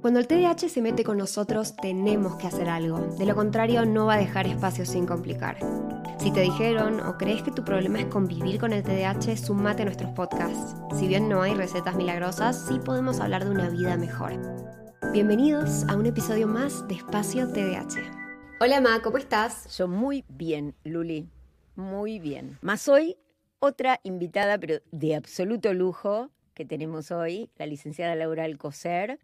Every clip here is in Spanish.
Cuando el TDAH se mete con nosotros, tenemos que hacer algo. De lo contrario, no va a dejar espacio sin complicar. Si te dijeron o crees que tu problema es convivir con el TDAH, sumate a nuestros podcasts. Si bien no hay recetas milagrosas, sí podemos hablar de una vida mejor. Bienvenidos a un episodio más de Espacio TDAH. Hola Ma, ¿cómo estás? Yo muy bien, Luli, muy bien. Más hoy, otra invitada, pero de absoluto lujo, que tenemos hoy, la licenciada Laura Alcocer,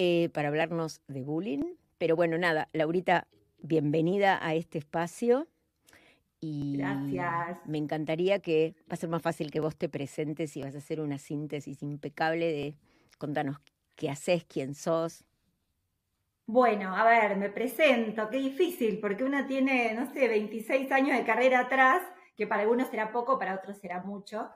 eh, para hablarnos de bullying. Pero bueno, nada, Laurita, bienvenida a este espacio. Y Gracias. Me encantaría que va a ser más fácil que vos te presentes y vas a hacer una síntesis impecable de contanos qué haces, quién sos. Bueno, a ver, me presento, qué difícil, porque uno tiene, no sé, 26 años de carrera atrás, que para algunos será poco, para otros será mucho.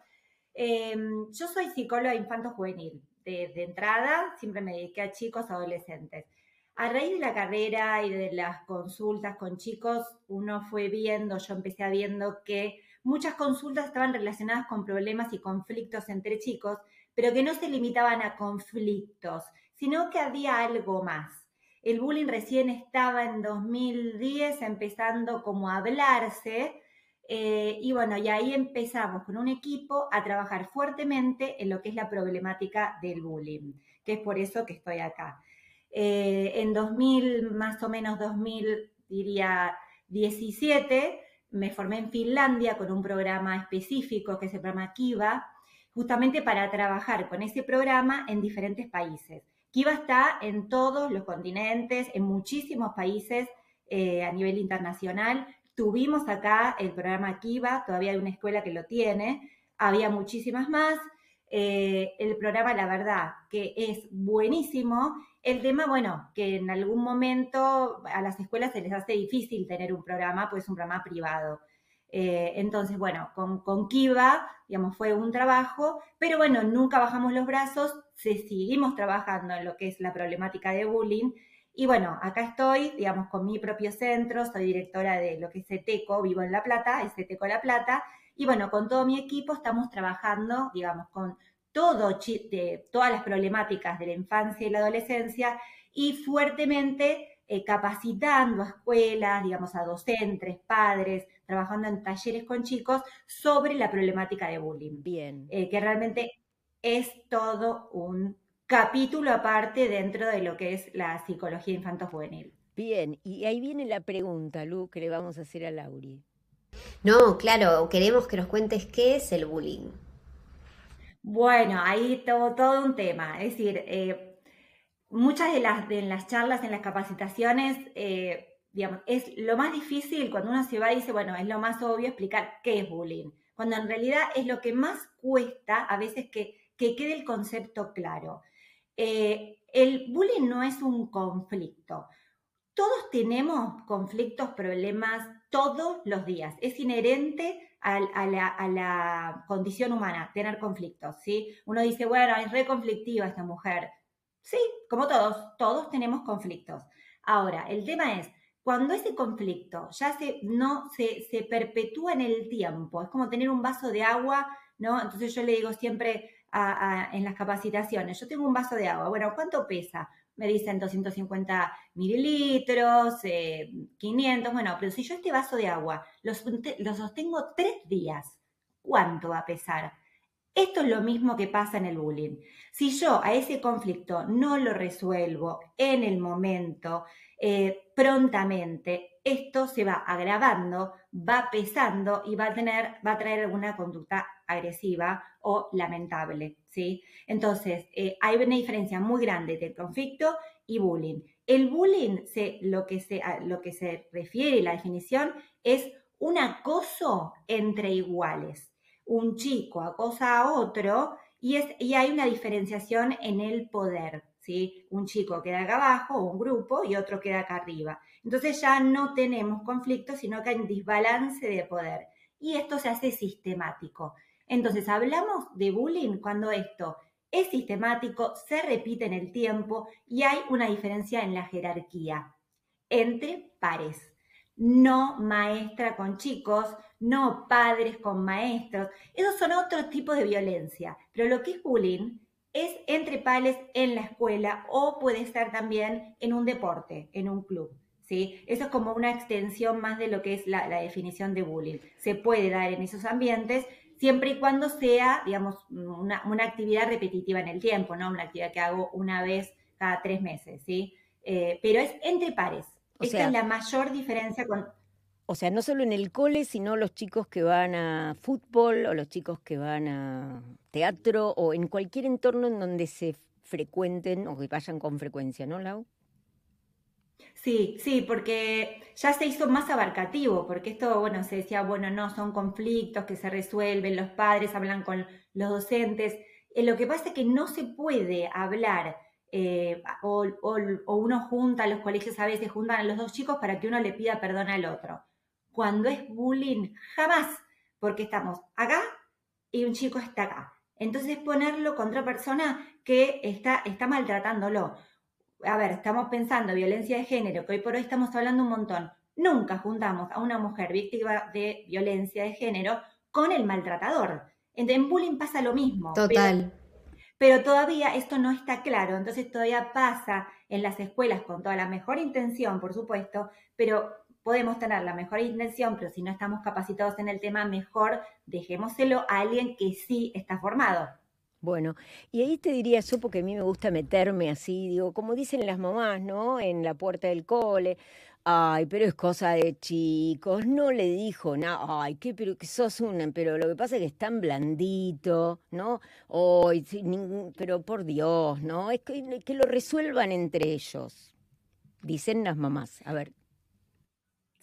Eh, yo soy psicóloga infanto-juvenil. De, entrada, siempre me dediqué a chicos, adolescentes. A raíz de la carrera y de las consultas con chicos, uno fue viendo, yo empecé viendo que muchas consultas estaban relacionadas con problemas y conflictos entre chicos, pero que no se limitaban a conflictos, sino que había algo más. El bullying recién estaba en 2010 empezando como a hablarse eh, y bueno, y ahí empezamos con un equipo a trabajar fuertemente en lo que es la problemática del bullying, que es por eso que estoy acá. Eh, en 2000, más o menos 2000, diría 17, me formé en Finlandia con un programa específico que se llama Kiva, justamente para trabajar con ese programa en diferentes países. Kiva está en todos los continentes, en muchísimos países eh, a nivel internacional. Tuvimos acá el programa Kiva, todavía hay una escuela que lo tiene, había muchísimas más. Eh, el programa, la verdad, que es buenísimo. El tema, bueno, que en algún momento a las escuelas se les hace difícil tener un programa, pues es un programa privado. Eh, entonces, bueno, con, con Kiva, digamos, fue un trabajo, pero bueno, nunca bajamos los brazos, se, seguimos trabajando en lo que es la problemática de bullying. Y bueno, acá estoy, digamos, con mi propio centro, soy directora de lo que es CETECO, vivo en La Plata, es CETECO La Plata, y bueno, con todo mi equipo estamos trabajando, digamos, con todo, de, todas las problemáticas de la infancia y la adolescencia y fuertemente eh, capacitando a escuelas, digamos, a docentes, padres, trabajando en talleres con chicos sobre la problemática de bullying. Bien. Eh, que realmente es todo un capítulo aparte dentro de lo que es la psicología infanto-juvenil. Bien, y ahí viene la pregunta, Lu, que le vamos a hacer a Lauri. No, claro, queremos que nos cuentes qué es el bullying. Bueno, ahí todo, todo un tema. Es decir, eh, muchas de las, de las charlas, en las capacitaciones, eh, digamos, es lo más difícil cuando uno se va y dice, bueno, es lo más obvio explicar qué es bullying, cuando en realidad es lo que más cuesta a veces que, que quede el concepto claro. Eh, el bullying no es un conflicto. Todos tenemos conflictos, problemas todos los días. Es inherente a, la, condición humana tener conflictos, ¿sí? Uno dice, bueno, es re conflictiva esta mujer. Sí, como todos, todos tenemos conflictos. Ahora, el tema es, cuando ese conflicto ya se, no, se, se perpetúa en el tiempo, es como tener un vaso de agua, ¿no? Entonces yo le digo siempre en las capacitaciones, yo tengo un vaso de agua, bueno, ¿cuánto pesa? Me dicen 250 mililitros, eh, 500, bueno, pero si yo este vaso de agua lo, lo sostengo tres días, ¿cuánto va a pesar? Esto es lo mismo que pasa en el bullying. Si yo a ese conflicto no lo resuelvo en el momento, eh, prontamente, esto se va agravando, va pesando y va a tener, va a traer alguna conducta agresiva o lamentable, ¿sí? Entonces, eh, hay una diferencia muy grande entre conflicto y bullying. El bullying, se, lo, que se, lo que se refiere, la definición, es un acoso entre iguales. Un chico acosa a otro y, es, y hay una diferenciación en el poder, Un chico queda acá abajo, un grupo, y otro queda acá arriba. Entonces ya no tenemos conflicto, sino que hay un desbalance de poder. Y esto se hace sistemático. Entonces hablamos de bullying cuando esto es sistemático, se repite en el tiempo y hay una diferencia en la jerarquía entre pares. No maestra con chicos, no padres con maestros. Esos son otros tipos de violencia. Pero lo que es bullying es entre pares en la escuela o puede ser también en un deporte, en un club. ¿sí? Eso es como una extensión más de lo que es la, definición de bullying. Se puede dar en esos ambientes siempre y cuando sea, digamos, una, actividad repetitiva en el tiempo, ¿no? Una actividad que hago una vez cada tres meses, ¿sí? Eh, pero es entre pares. Esa es la mayor diferencia con... O sea, no solo en el cole, sino los chicos que van a fútbol o los chicos que van a teatro o en cualquier entorno en donde se frecuenten o que vayan con frecuencia, ¿no, Lau? Sí, sí, porque ya se hizo más abarcativo, porque esto, bueno, se decía, bueno, no, son conflictos que se resuelven, los padres hablan con los docentes. Eh, lo que pasa es que no se puede hablar, eh, o, uno junta, los colegios a veces juntan a los dos chicos para que uno le pida perdón al otro. Cuando es bullying, jamás, porque estamos acá y un chico está acá. Entonces ponerlo contra persona que está, está maltratándolo a ver, estamos pensando violencia de género, que hoy por hoy estamos hablando un montón. Nunca juntamos a una mujer víctima de violencia de género con el maltratador. En bullying pasa lo mismo. Total. Pero, todavía esto no está claro, entonces todavía pasa en las escuelas con toda la mejor intención, por supuesto, pero podemos tener la mejor intención, pero si no estamos capacitados en el tema, mejor dejémoselo a alguien que sí está formado. Bueno, y ahí te diría yo, porque a mí me gusta meterme así, digo, como dicen las mamás, ¿no? En la puerta del cole. Ay, pero es cosa de chicos, no le dijo nada, ay, qué, pero que sos una, pero lo que pasa es que es tan blandito, ¿no? Ay, pero por Dios, ¿no? Es que, que lo resuelvan entre ellos, dicen las mamás. A ver.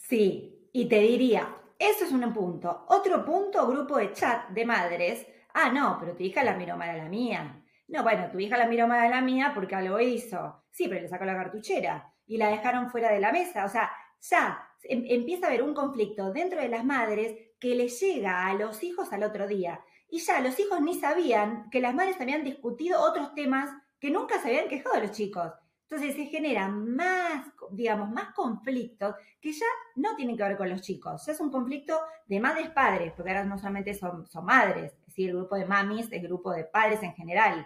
Sí, y te diría, eso es un punto. Otro punto, grupo de chat de madres Ah, no, pero tu hija la miró mal a la mía. No, bueno, tu hija la miró mal a la mía porque algo hizo. Sí, pero le sacó la cartuchera y la dejaron fuera de la mesa. O sea, ya em, empieza a haber un conflicto dentro de las madres que le llega a los hijos al otro día. Y ya los hijos ni sabían que las madres habían discutido otros temas que nunca se habían quejado los chicos. Entonces se generan más, digamos, más conflictos que ya no tienen que ver con los chicos. Ya es un conflicto de madres-padres, porque ahora no solamente son, madres, el grupo de mamis es el grupo de padres en general.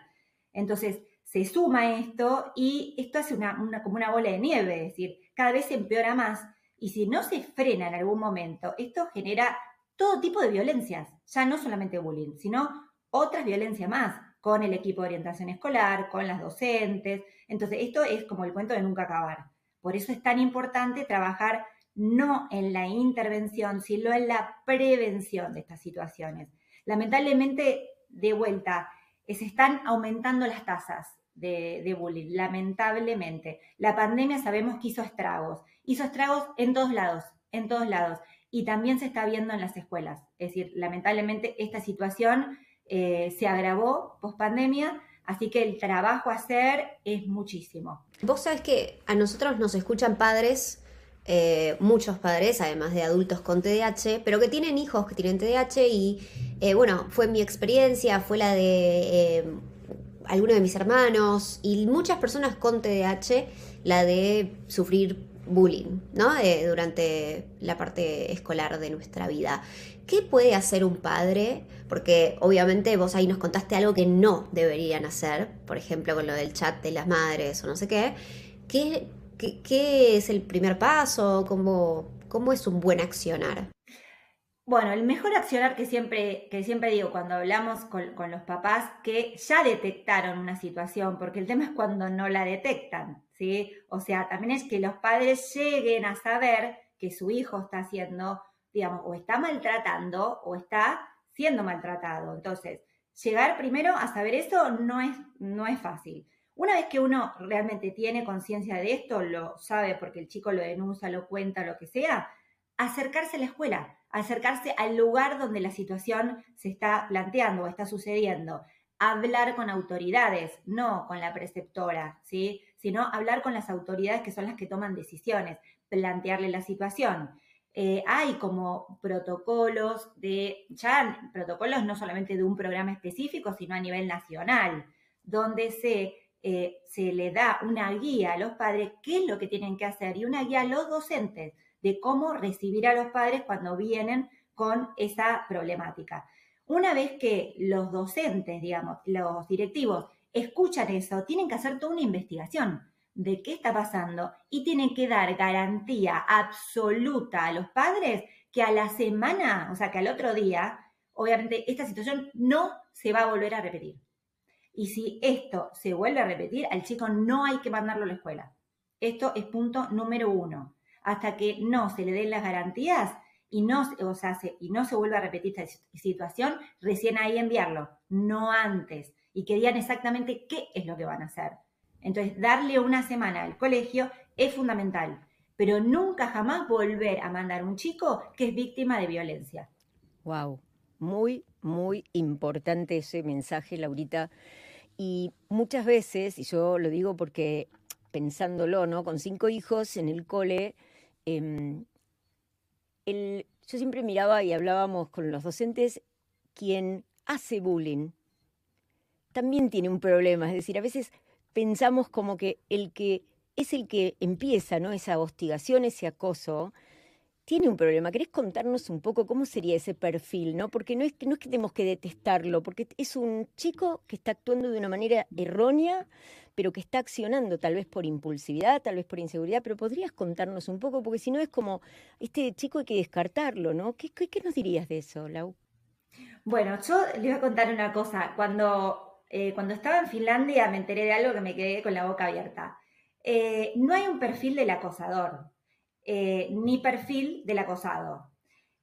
Entonces, se suma esto y esto hace una, como una bola de nieve, es decir, cada vez se empeora más y si no se frena en algún momento, esto genera todo tipo de violencias, ya no solamente bullying, sino otras violencias más, con el equipo de orientación escolar, con las docentes. Entonces, esto es como el cuento de nunca acabar. Por eso es tan importante trabajar no en la intervención, sino en la prevención de estas situaciones. Lamentablemente, de vuelta, eh, se están aumentando las tasas de, bullying, lamentablemente. La pandemia sabemos que hizo estragos, hizo estragos en todos lados, en todos lados, y también se está viendo en las escuelas. Es decir, lamentablemente esta situación eh, se agravó post pandemia, así que el trabajo a hacer es muchísimo. Vos sabés que a nosotros nos escuchan padres eh, muchos padres, además de adultos con TDAH, pero que tienen hijos que tienen TDAH y eh, bueno, fue mi experiencia, fue la de algunos de mis hermanos y muchas personas con TDAH, la de sufrir bullying, ¿no? durante la parte escolar de nuestra vida. ¿Qué puede hacer un padre? Porque obviamente vos ahí nos contaste algo que no deberían hacer, por ejemplo con lo del chat de las madres o no sé qué. ¿Qué, ¿Qué, es el primer paso? ¿Cómo, ¿Cómo es un buen accionar? Bueno, el mejor accionar que siempre, que siempre digo cuando hablamos con, los papás que ya detectaron una situación, porque el tema es cuando no la detectan, O sea, también es que los padres lleguen a saber que su hijo está haciendo, digamos, o está maltratando o está siendo maltratado. Entonces, llegar primero a saber eso no es, no es fácil. Una vez que uno realmente tiene conciencia de esto, lo sabe porque el chico lo denuncia, lo cuenta, lo que sea, acercarse a la escuela, acercarse al lugar donde la situación se está planteando o está sucediendo, hablar con autoridades, no con la preceptora, ¿sí? Sino hablar con las autoridades que son las que toman decisiones, plantearle la situación. Eh, hay como protocolos de, ya protocolos no solamente de un programa específico, sino a nivel nacional, donde se, eh, se le da una guía a los padres qué es lo que tienen que hacer y una guía a los docentes de cómo recibir a los padres cuando vienen con esa problemática. Una vez que los docentes, digamos, los directivos, escuchan eso, tienen que hacer toda una investigación de qué está pasando y tienen que dar garantía absoluta a los padres que a la semana, o sea, que al otro día, obviamente esta situación no se va a volver a repetir. Y si esto se vuelve a repetir, al chico no hay que mandarlo a la escuela. Esto es punto número uno hasta que no se le den las garantías y no, o sea, se, y no se vuelva a repetir esta situación, recién ahí enviarlo, no antes, y que exactamente qué es lo que van a hacer. Entonces, darle una semana al colegio es fundamental, pero nunca jamás volver a mandar un chico que es víctima de violencia. Wow, muy, muy importante ese mensaje, Laurita. Y muchas veces, y yo lo digo porque pensándolo, ¿no? Con cinco hijos en el cole, Yo siempre miraba y hablábamos con los docentes, quien hace bullying también tiene un problema, es decir, a veces pensamos como que el que es el que empieza, ¿no? Esa hostigación, ese acoso, tiene un problema. ¿Querés contarnos un poco cómo sería ese perfil, no? Porque no es, no es que tenemos que detestarlo, porque es un chico que está actuando de una manera errónea, pero que está accionando tal vez por impulsividad, tal vez por inseguridad, pero podrías contarnos un poco, porque si no es como, este chico hay que descartarlo, ¿no? ¿Qué, qué, nos dirías de eso, Lau? Bueno, yo le voy a contar una cosa. Cuando, eh, cuando estaba en Finlandia me enteré de algo que me quedé con la boca abierta. Eh, no hay un perfil del acosador, eh, ni perfil del acosado.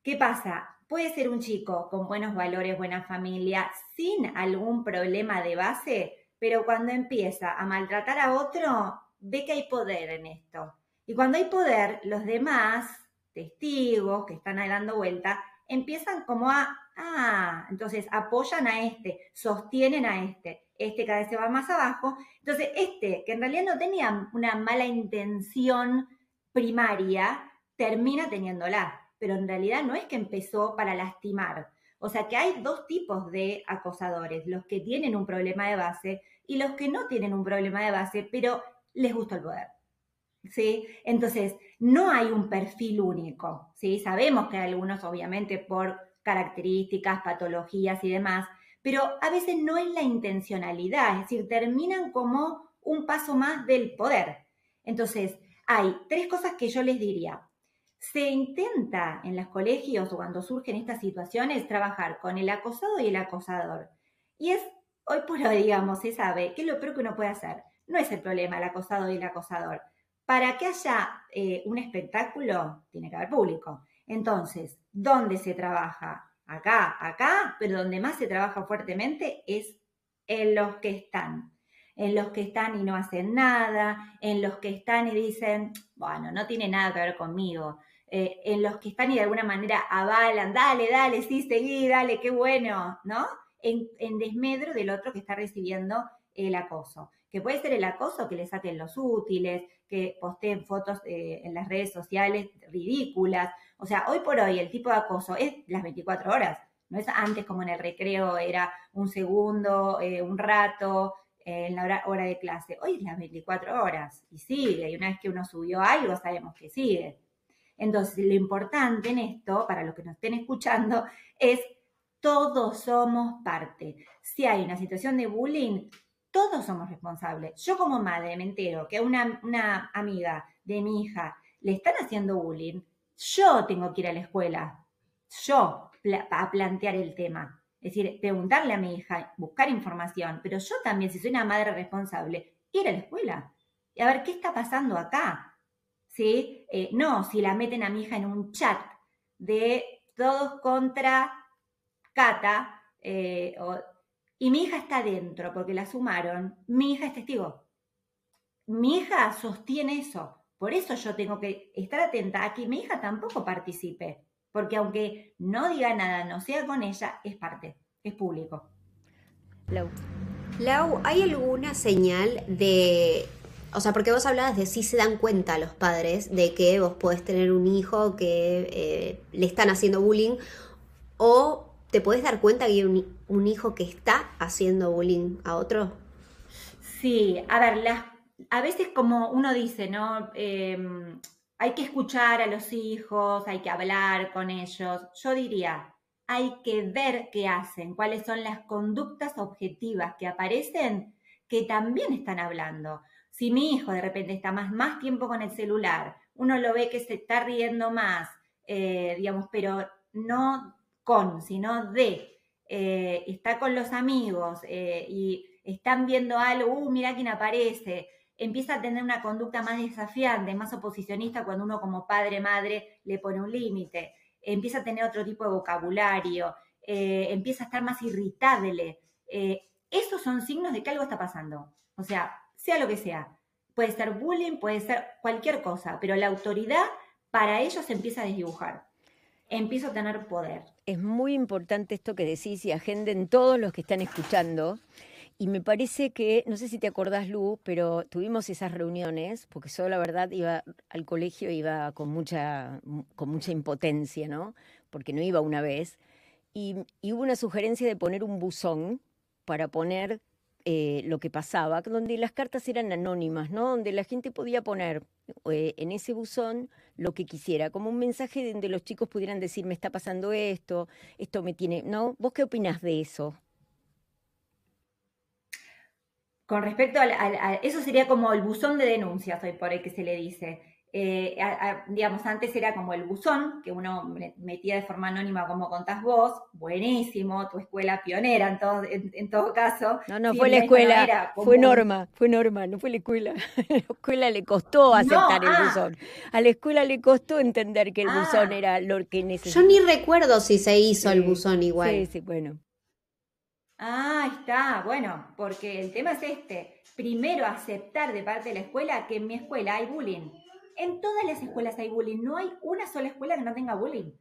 ¿Qué pasa? Puede ser un chico con buenos valores, buena familia, sin algún problema de base, pero cuando empieza a maltratar a otro, ve que hay poder en esto. Y cuando hay poder, los demás testigos que están dando vuelta, empiezan como a, ah, entonces apoyan a este, sostienen a este, este cada vez se va más abajo. Entonces, este, que en realidad no tenía una mala intención primaria, termina teniéndola, pero en realidad no es que empezó para lastimar, o sea que hay dos tipos de acosadores, los que tienen un problema de base y los que no tienen un problema de base, pero les gusta el poder. ¿Sí? Entonces, no hay un perfil único, ¿sí? Sabemos que hay algunos, obviamente, por características, patologías y demás, pero a veces no es la intencionalidad, es decir, terminan como un paso más del poder. Entonces, hay tres cosas que yo les diría. Se intenta en los colegios o cuando surgen estas situaciones trabajar con el acosado y el acosador. Y es, hoy por hoy, digamos, se sabe que es lo peor que uno puede hacer. No es el problema el acosado y el acosador. Para que haya eh, un espectáculo, tiene que haber público. Entonces, ¿dónde se trabaja? Acá, acá, pero donde más se trabaja fuertemente es en los que están. En los que están y no hacen nada, en los que están y dicen, bueno, no tiene nada que ver conmigo, eh, en los que están y de alguna manera avalan, dale, dale, sí, seguí, dale, qué bueno, ¿no? En, desmedro del otro que está recibiendo el acoso. Que puede ser el acoso que le saquen los útiles, que posteen fotos eh, en las redes sociales ridículas. O sea, hoy por hoy el tipo de acoso es las 24 horas. No es antes como en el recreo, era un segundo, eh, un rato, en la hora, de clase. Hoy es las 24 horas y sigue. Y una vez que uno subió algo, sabemos que sigue. Entonces, lo importante en esto, para los que nos estén escuchando, es todos somos parte. Si hay una situación de bullying, todos somos responsables. Yo como madre me entero que a una, una amiga de mi hija le están haciendo bullying, yo tengo que ir a la escuela. yo a plantear el tema. Es decir, preguntarle a mi hija, buscar información, pero yo también, si soy una madre responsable, ir a la escuela y a ver qué está pasando acá. ¿Sí? Eh, no, si la meten a mi hija en un chat de todos contra Cata, eh, y mi hija está dentro porque la sumaron, mi hija es testigo. Mi hija sostiene eso. Por eso yo tengo que estar atenta a que mi hija tampoco participe. Porque aunque no diga nada, no sea con ella, es parte, es público. Lau. Lau, ¿hay alguna señal de o sea, porque vos hablabas de si se dan cuenta los padres de que vos podés tener un hijo que eh, le están haciendo bullying o te podés dar cuenta que hay un, hijo que está haciendo bullying a otro. Sí, a ver, a veces como uno dice, ¿no? Em, hay que escuchar a los hijos, hay que hablar con ellos. Yo diría, hay que ver qué hacen, cuáles son las conductas objetivas que aparecen que también están hablando. Si mi hijo de repente está más, más tiempo con el celular, uno lo ve que se está riendo más, eh, digamos, pero no con, sino de, eh, está con los amigos eh, y están viendo algo, uh, mira quién aparece, empieza a tener una conducta más desafiante, más oposicionista cuando uno como padre, madre le pone un límite, empieza a tener otro tipo de vocabulario, empieza a estar más irritable. esos son signos de que algo está pasando. O sea, sea lo que sea. Puede ser bullying, puede ser cualquier cosa, pero la autoridad para ellos empieza a desdibujar, empieza a tener poder. Es muy importante esto que decís y agenden todos los que están escuchando. Y me parece que, no sé si te acordás, Lu, pero tuvimos esas reuniones, porque yo la verdad iba al colegio, iba con mucha, con mucha impotencia, ¿no? Porque no iba una vez. Y, hubo una sugerencia de poner un buzón para poner eh, lo que pasaba, donde las cartas eran anónimas, ¿no? Donde la gente podía poner eh, en ese buzón lo que quisiera, como un mensaje donde los chicos pudieran decir, me está pasando esto, esto me tiene, ¿no? ¿Vos qué opinás de eso? Con respecto a, a, eso sería como el buzón de denuncias hoy por el que se le dice. Eh, digamos, antes era como el buzón, que uno metía de forma anónima como contás vos, buenísimo, tu escuela pionera en todo, en, todo caso. No, no, fue la escuela, fue Norma, fue Norma, no fue la escuela. a la escuela le costó aceptar el ah. buzón. A la escuela le costó entender que el ah. buzón era lo que necesitaba. Yo ni recuerdo si se hizo el buzón igual. Sí, sí, bueno. Ah, está, bueno, porque el tema es este. Primero aceptar de parte de la escuela que en mi escuela hay bullying en todas las escuelas hay bullying, no hay una sola escuela que no tenga bullying.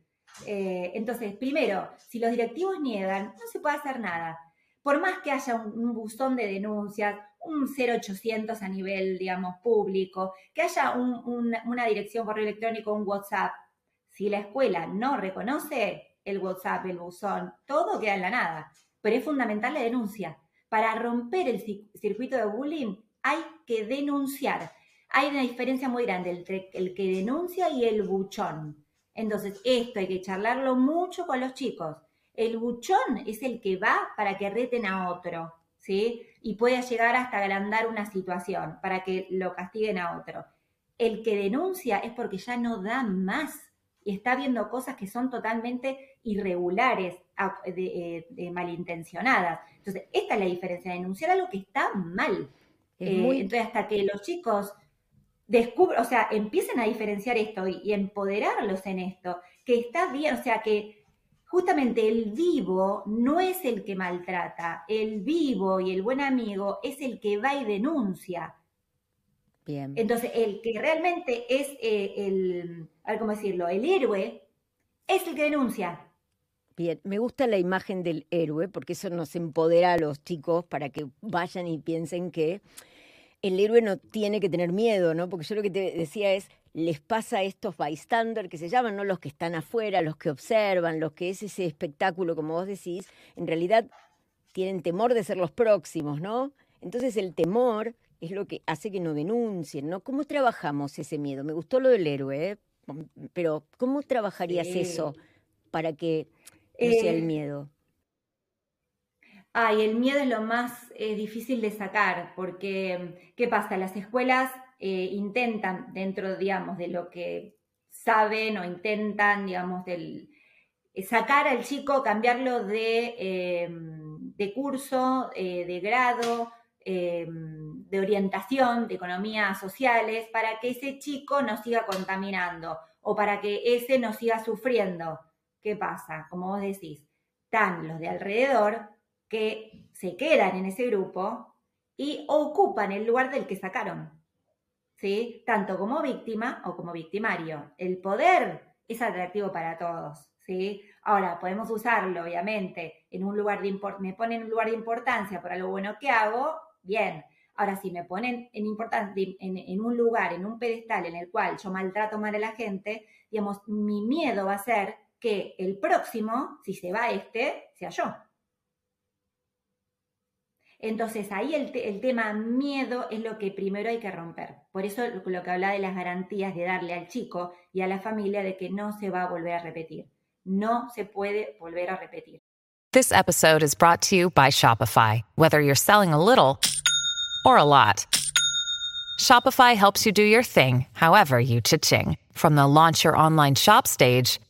Eh, entonces, primero, si los directivos niegan, no se puede hacer nada. Por más que haya un, buzón de denuncias, un 0800 a nivel, digamos, público, que haya una dirección por electrónico, un WhatsApp, si la escuela no reconoce el WhatsApp, el buzón, todo queda en la nada. Pero es fundamental la denuncia. Para romper el circuito de bullying hay que denunciar hay una diferencia muy grande entre el que denuncia y el buchón. Entonces, esto hay que charlarlo mucho con los chicos. El buchón es el que va para que reten a otro, ¿sí? Y puede llegar hasta agrandar una situación para que lo castiguen a otro. El que denuncia es porque ya no da más y está viendo cosas que son totalmente irregulares, de, eh, malintencionadas. Entonces, esta es la diferencia, denunciar algo que está mal. Eh, entonces, hasta que los chicos descubran, o sea, empiecen a diferenciar esto y, empoderarlos en esto, que está bien, o sea, que justamente el vivo no es el que maltrata, el vivo y el buen amigo es el que va y denuncia. Bien. Entonces, el que realmente es eh, el, a ver cómo decirlo, el héroe, es el que denuncia. Bien, me gusta la imagen del héroe porque eso nos empodera a los chicos para que vayan y piensen que el héroe no tiene que tener miedo, ¿no? Porque yo lo que te decía es, les pasa a estos bystanders que se llaman, ¿no? Los que están afuera, los que observan, los que es ese espectáculo, como vos decís, en realidad tienen temor de ser los próximos, ¿no? Entonces el temor es lo que hace que no denuncien, ¿no? ¿Cómo trabajamos ese miedo? Me gustó lo del héroe, ¿eh? pero ¿cómo trabajarías eso para que no sea el eh, miedo? Ay, el miedo es lo más eh, difícil de sacar, porque ¿qué pasa? Las escuelas eh, intentan, dentro, digamos, de lo que saben o intentan, digamos, del, sacar al chico, cambiarlo de, em, de curso, eh, de grado, em, de orientación, de economías sociales, para que ese chico no siga contaminando o para que ese no siga sufriendo. ¿Qué pasa? Como vos decís, están los de alrededor que se quedan en ese grupo y ocupan el lugar del que sacaron. ¿Sí? Tanto como víctima o como victimario. El poder es atractivo para todos. ¿sí? Ahora, podemos usarlo, obviamente, en un lugar de me ponen en un lugar de importancia por algo bueno que hago, bien. Ahora, si me ponen en, en, en, un lugar, en un pedestal en el cual yo maltrato mal a la gente, digamos, mi miedo va a ser que el próximo, si se va este, sea yo. Entonces ahí el, tema miedo es lo que primero hay que romper. Por eso lo que habla de las garantías de darle al chico y a la familia de que no se va a volver a repetir. No se puede volver a repetir. This episode is brought to you by Shopify. Whether you're selling a little or a lot, Shopify helps you do your thing, however you cha-ching. From the launch your online shop stage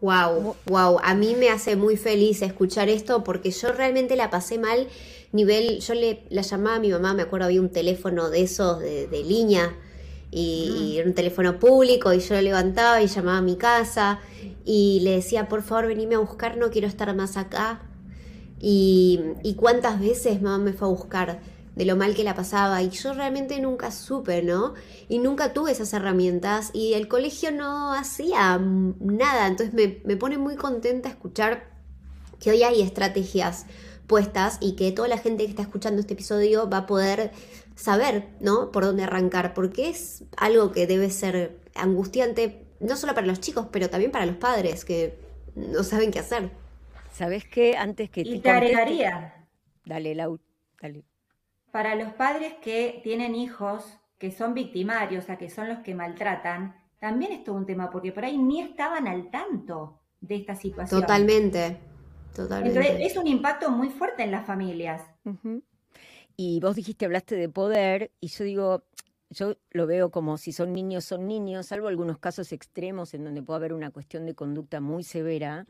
Wow, wow, a mí me hace muy feliz escuchar esto porque yo realmente la pasé mal nivel, yo le la llamaba a mi mamá, me acuerdo había un teléfono de esos de, de línea y, era un teléfono público y yo lo levantaba y llamaba a mi casa y le decía, por favor, venime a buscar, no quiero estar más acá. Y, y cuántas veces mamá me fue a buscar de lo mal que la pasaba y yo realmente nunca supe, ¿no? Y nunca tuve esas herramientas y el colegio no hacía nada, entonces me, me pone muy contenta escuchar que hoy hay estrategias puestas y que toda la gente que está escuchando este episodio va a poder saber, ¿no? Por dónde arrancar, porque es algo que debe ser angustiante, no solo para los chicos, pero también para los padres que no saben qué hacer. ¿Sabes qué? Antes que y te, agregaría. Dale, Lau, dale. Para los padres que tienen hijos que son victimarios, o sea, que son los que maltratan, también es todo un tema, porque por ahí ni estaban al tanto de esta situación. Totalmente, totalmente. Entonces, es un impacto muy fuerte en las familias. Y vos dijiste, hablaste de poder, y yo digo, yo lo veo como si son niños, son niños, salvo algunos casos extremos en donde puede haber una cuestión de conducta muy severa.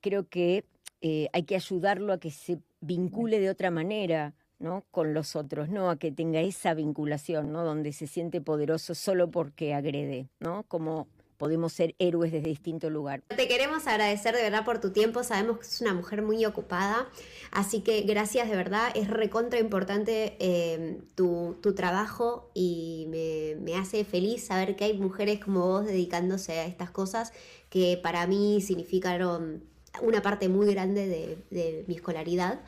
Creo que eh, hay que ayudarlo a que se vincule de otra manera, ¿no? con los otros, no a que tenga esa vinculación, ¿no? donde se siente poderoso solo porque agrede, ¿no? Como podemos ser héroes desde distinto lugar. Te queremos agradecer de verdad por tu tiempo, sabemos que es una mujer muy ocupada, así que gracias de verdad, es recontra importante eh, tu, trabajo y me, hace feliz saber que hay mujeres como vos dedicándose a estas cosas que para mí significaron una parte muy grande de, mi escolaridad.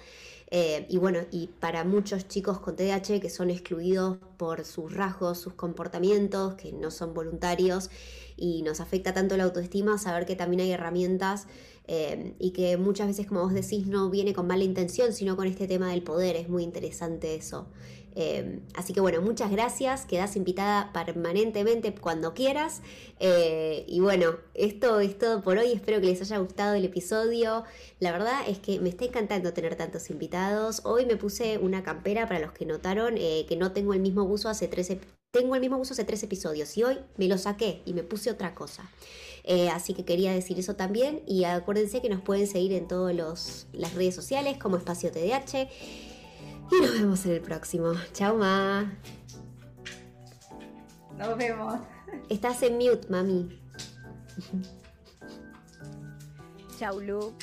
Eh, y bueno, y para muchos chicos con TDAH que son excluidos por sus rasgos, sus comportamientos, que no son voluntarios, y nos afecta tanto la autoestima, saber que también hay herramientas eh, y que muchas veces, como vos decís, no viene con mala intención, sino con este tema del poder. Es muy interesante eso. Eh, así que bueno, muchas gracias, quedas invitada permanentemente cuando quieras. Eh, y bueno, esto es todo por hoy, espero que les haya gustado el episodio. La verdad es que me está encantando tener tantos invitados. Hoy me puse una campera para los que notaron que no tengo el mismo buzo hace 13, tengo el mismo uso hace tres episodios y hoy me lo saqué y me puse otra cosa. Eh, así que quería decir eso también y acuérdense que nos pueden seguir en todas las redes sociales como Espacio TDH y nos vemos en el próximo. Chao, Ma. Nos vemos. Estás en mute, mami. Chao, Lu.